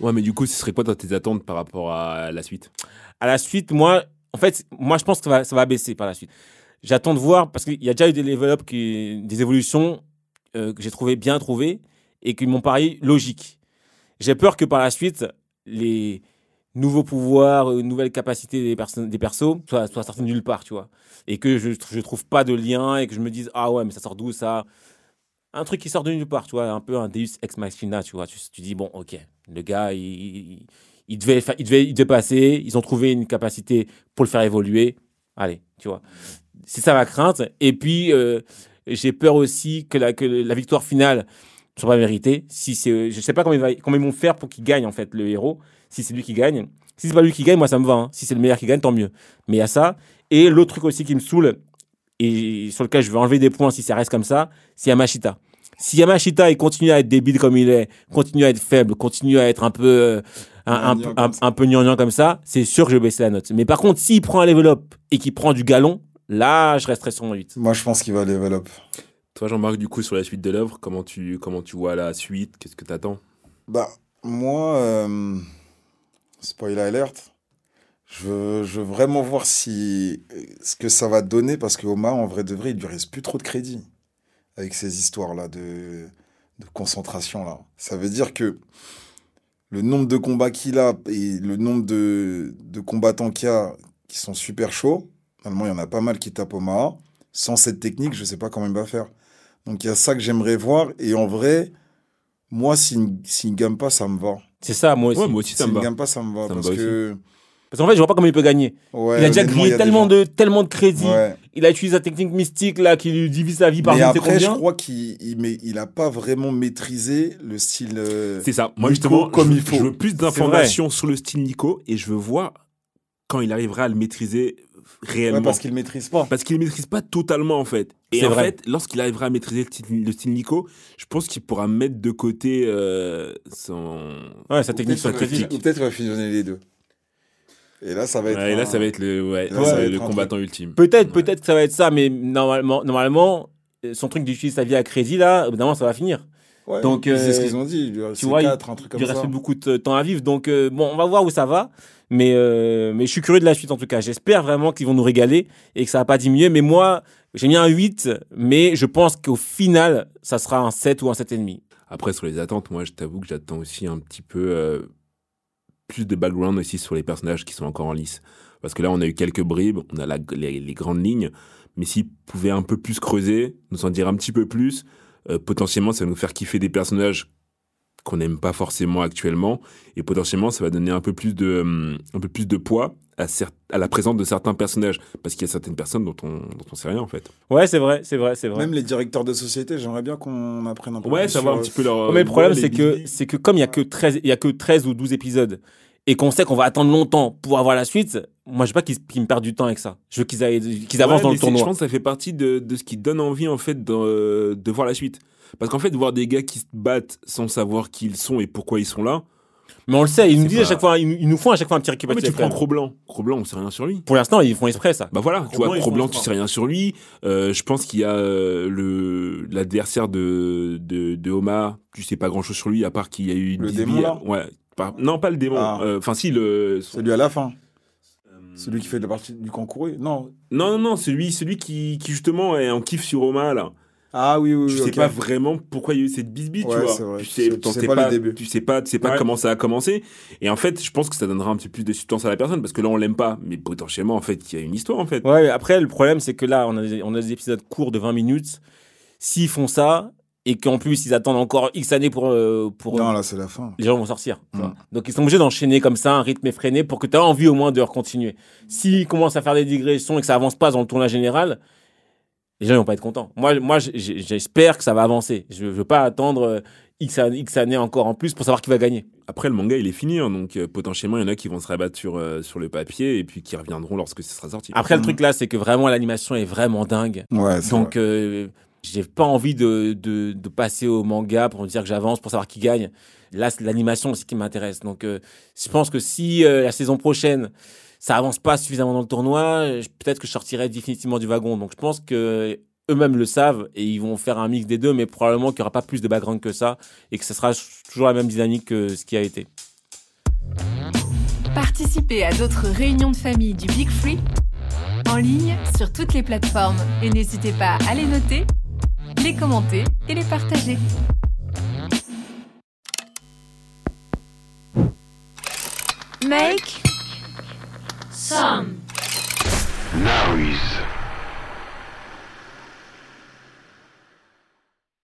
Ouais, mais du coup, ce serait quoi tes attentes par rapport à la suite? À la suite, moi, en fait, moi, je pense que ça va, baisser par la suite. J'attends de voir parce qu'il y a déjà eu des level des évolutions euh, que j'ai trouvé bien trouvées et qui m'ont paru logiques. J'ai peur que par la suite, les nouveaux pouvoirs, euh, nouvelles capacités des, personnes, des persos soient, soient sortis nulle part, tu vois. Et que je ne trouve pas de lien et que je me dise, ah ouais, mais ça sort d'où ça? Un truc qui sort de nulle part, tu vois, un peu un Deus Ex Machina, tu vois. Tu, tu dis, bon, ok, le gars, il, il, devait, il, devait, il devait passer, ils ont trouvé une capacité pour le faire évoluer. Allez, tu vois. C'est ça ma crainte. Et puis, euh, j'ai peur aussi que la, que la victoire finale soit pas méritée. Si c'est, je sais pas comment, il va, comment ils vont faire pour qu'il gagne, en fait, le héros. Si c'est lui qui gagne. Si c'est pas lui qui gagne, moi, ça me va. Hein. Si c'est le meilleur qui gagne, tant mieux. Mais il y a ça. Et l'autre truc aussi qui me saoule, et sur lequel je vais enlever des points si ça reste comme ça, c'est Yamashita. Si Yamashita il continue à être débile comme il est, continue à être faible, continue à être un peu euh, un, un, un, peu gnangnan comme ça, c'est sûr que je vais baisser la note. Mais par contre, s'il prend un level up et qu'il prend du galon, là, je resterai sur mon 8. Moi, je pense qu'il va level up. Toi, Jean-Marc, du coup, sur la suite de l'œuvre, comment tu, comment tu vois la suite? Qu'est-ce que tu attends Bah, moi, euh, spoiler alert, je veux, je veux vraiment voir si ce que ça va donner parce que Omar, en vrai de vrai, il lui reste plus trop de crédit avec ces histoires-là de, de concentration. là. Ça veut dire que le nombre de combats qu'il a et le nombre de, de combattants qu'il y a qui sont super chauds, normalement, il y en a pas mal qui tapent Omar. Sans cette technique, je ne sais pas comment il va faire. Donc, il y a ça que j'aimerais voir. Et en vrai, moi, s'il ne gagne pas, ça me va. C'est ça, moi aussi. Ouais, moi aussi, ça me S'il ne va. gagne pas, ça me va. Ça me parce va que. Parce qu'en fait, je vois pas comment il peut gagner. Ouais, il a déjà grillé tellement de, tellement de crédits. Ouais. Il a utilisé sa technique mystique là qui lui divise la vie par Mais après, je crois qu'il il, mais il a pas vraiment maîtrisé le style. euh, C'est ça. Moi, Nico justement, comme je, il faut. je veux plus d'informations sur le style Nico et je veux voir quand il arrivera à le maîtriser réellement. ouais, parce qu'il maîtrise pas. Parce qu'il ne maîtrise pas totalement en fait. Et en vrai. fait, lorsqu'il arrivera à maîtriser le style, le style Nico, je pense qu'il pourra mettre de côté euh, son. Ouais, sa technique crédit. fusionner- ou peut-être qu'il va fusionner les deux. Et là, ça va être. Ouais, et là, un- ça va être le, ouais, Là, ouais, ça va être le un combattant ultime. Peut-être, Ouais. peut-être que ça va être ça, mais normalement, normalement, son truc d'utiliser sa vie à crédit là, évidemment, ça va finir. Ouais, Donc, c'est euh, ce qu'ils ont dit. Il lui reste tu vois, 4, un truc Il comme reste ça. beaucoup de temps à vivre, donc euh, bon, on va voir où ça va. Mais, euh, mais je suis curieux de la suite en tout cas. J'espère vraiment qu'ils vont nous régaler et que ça va pas diminuer. Mais moi, j'ai mis un 8, mais je pense qu'au final, ça sera un 7 ou un 7,5. Après, sur les attentes, moi, je t'avoue que j'attends aussi un petit peu euh, plus de background aussi sur les personnages qui sont encore en lice. Parce que là, on a eu quelques bribes, on a les, grandes lignes, mais s'ils pouvaient un peu plus creuser, nous en dire un petit peu plus, euh, potentiellement, ça va nous faire kiffer des personnages qu'on n'aime pas forcément actuellement, et potentiellement, ça va donner un peu plus de, hum, un peu plus de poids à, la présence de certains personnages, parce qu'il y a certaines personnes dont on, dont on sait rien, en fait. Ouais, c'est vrai, c'est vrai, c'est vrai. Même les directeurs de société, j'aimerais bien qu'on apprenne un peu Ouais, plus savoir un petit peu leur... mais le problème, c'est que, c'est que comme il y a que 13, il y a que 13 ou 12 épisodes et qu'on sait qu'on va attendre longtemps pour avoir la suite, moi, je veux pas qu'ils me perdent du temps avec ça. Je veux qu'ils aillent- qu'ils avancent Ouais, dans le c'est- Je tournoi. pense que ça fait partie de, de ce qui donne envie, en fait, de, de voir la suite. Parce qu'en fait, voir des gars qui se battent sans savoir qui ils sont et pourquoi ils sont là. Mais on le sait, ils nous disent à chaque fois, ils, nous- ils nous font à chaque fois un petit Ah, mais récapitulatif. tu prends Cro-Blanc. Cro-Blanc, on sait rien sur lui. Pour l'instant, ils font exprès ça. Bah voilà, tu Cro-Blanc, vois, Cro-Blanc, tu sais rien sur lui. Euh, je pense qu'il y a euh, le l'adversaire de, de, de Omar, tu sais pas grand chose sur lui, à part qu'il y a eu une Le démon, là Ouais. Pas- non, pas le démon. Ah. Euh, Enfin, si, le. Celui à la fin. Celui qui fait la partie du concours. Non. Non, non, non, celui, celui qui, qui justement est en kiff sur Omar, là. Ah oui, oui, tu oui. sais ok. pas vraiment pourquoi il y a eu cette bisbille, Ouais, tu vois. vrai. Tu Tu sais, sais- tu sais sais pas le pas, début. tu sais pas, tu sais pas Ouais. comment ça a commencé. Et en fait, je pense que ça donnera un petit peu plus de substance à la personne parce que là, on l'aime pas, mais potentiellement, en fait, il y a une histoire, en fait. Ouais, après, le problème, c'est que là, on a, des, on a des épisodes courts de 20 minutes. S'ils font ça, et qu'en plus, ils attendent encore X années pour. euh, pour Non, là, c'est la fin. les gens vont sortir. tu Mm. Donc, ils sont obligés d'enchaîner comme ça, un rythme effréné, pour que tu aies envie au moins de continuer. S'ils commencent à faire des digressions et que ça avance pas dans le tournage général, les gens ils vont pas être contents. Moi, moi j'espère que ça va avancer. Je veux pas attendre euh, X, X années encore en plus pour savoir qui va gagner. Après, le manga, il est fini, hein, donc euh, potentiellement, il y en a qui vont se rabattre sur, euh, sur le papier et puis qui reviendront lorsque ce sera sorti. Après, le Mm. truc là, c'est que vraiment l'animation est vraiment dingue. Ouais, c'est Donc, vrai. euh, j'ai pas envie de, de, passer au manga pour me dire que j'avance, pour savoir qui gagne. Là, c'est l'animation aussi qui m'intéresse. Donc, euh, je pense que si euh, la saison prochaine, ça avance pas suffisamment dans le tournoi, peut-être que je sortirai définitivement du wagon. Donc, je pense que eux-mêmes le savent et ils vont faire un mix des deux, mais probablement qu'il y aura pas plus de background que ça et que ce sera toujours la même dynamique que ce qui a été. Participez à d'autres réunions de famille du Big Free en ligne sur toutes les plateformes et n'hésitez pas à les noter, les commenter et les partager. Make some noise.